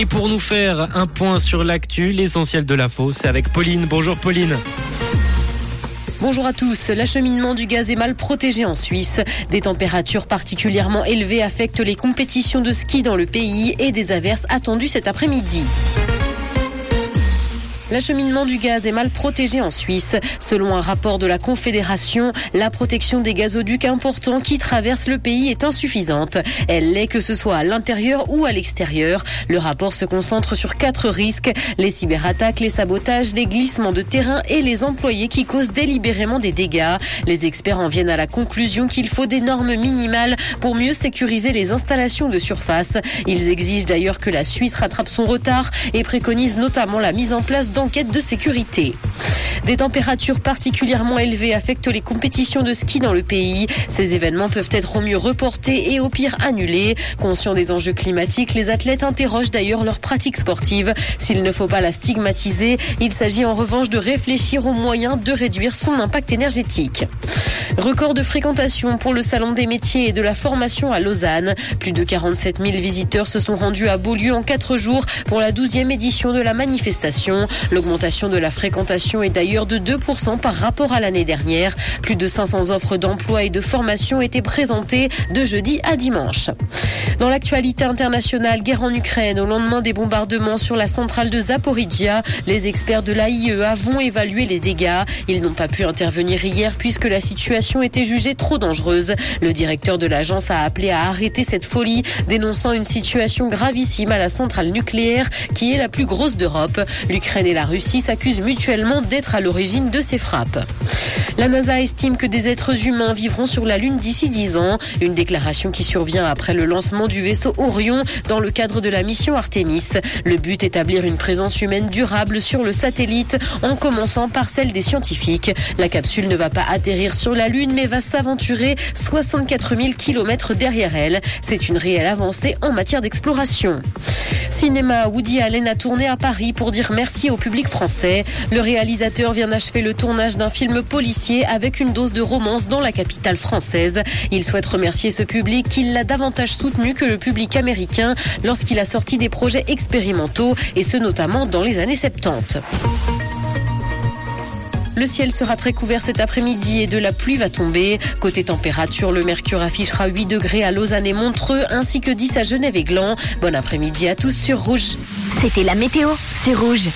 Et pour nous faire un point sur l'actu, l'essentiel de la fausse, c'est avec Pauline. Bonjour Pauline. Bonjour à tous. L'acheminement du gaz est mal protégé en Suisse. Des températures particulièrement élevées affectent les compétitions de ski dans le pays et des averses attendues cet après-midi. L'acheminement du gaz est mal protégé en Suisse. Selon un rapport de la Confédération, la protection des gazoducs importants qui traversent le pays est insuffisante. Elle l'est que ce soit à l'intérieur ou à l'extérieur. Le rapport se concentre sur quatre risques. Les cyberattaques, les sabotages, les glissements de terrain et les employés qui causent délibérément des dégâts. Les experts en viennent à la conclusion qu'il faut des normes minimales pour mieux sécuriser les installations de surface. Ils exigent d'ailleurs que la Suisse rattrape son retard et préconisent notamment la mise en place enquête de sécurité. Des températures particulièrement élevées affectent les compétitions de ski dans le pays. Ces événements peuvent être au mieux reportés et au pire annulés. Conscients des enjeux climatiques, les athlètes interrogent d'ailleurs leur pratique sportive. S'il ne faut pas la stigmatiser, il s'agit en revanche de réfléchir aux moyens de réduire son impact énergétique. Record de fréquentation pour le Salon des métiers et de la formation à Lausanne. Plus de 47 000 visiteurs se sont rendus à Beaulieu en quatre jours pour la 12e édition de la manifestation. L'augmentation de la fréquentation est d'ailleurs de 2% par rapport à l'année dernière. Plus de 500 offres d'emploi et de formation étaient présentées de jeudi à dimanche. Dans l'actualité internationale, guerre en Ukraine, au lendemain des bombardements sur la centrale de Zaporizhia, les experts de l'AIEA vont évaluer les dégâts. Ils n'ont pas pu intervenir hier puisque la situation était jugée trop dangereuse. Le directeur de l'agence a appelé à arrêter cette folie, dénonçant une situation gravissime à la centrale nucléaire qui est la plus grosse d'Europe. L'Ukraine et la Russie s'accusent mutuellement d'être à l'origine de ces frappes. La NASA estime que des êtres humains vivront sur la Lune d'ici 10 ans. Une déclaration qui survient après le lancement du vaisseau Orion dans le cadre de la mission Artemis. Le but établir une présence humaine durable sur le satellite en commençant par celle des scientifiques. La capsule ne va pas atterrir sur la Lune mais va s'aventurer 64 000 km derrière elle. C'est une réelle avancée en matière d'exploration. Cinéma, Woody Allen a tourné à Paris pour dire merci au public français. Le réalisateur vient d'achever le tournage d'un film policier avec une dose de romance dans la capitale française. Il souhaite remercier ce public qui l'a davantage soutenu que le public américain lorsqu'il a sorti des projets expérimentaux et ce notamment dans les années 70. Le ciel sera très couvert cet après-midi et de la pluie va tomber. Côté température, le mercure affichera 8 degrés à Lausanne et Montreux ainsi que 10 à Genève et Gland. Bon après-midi à tous sur Rouge. C'était la météo, c'est Rouge.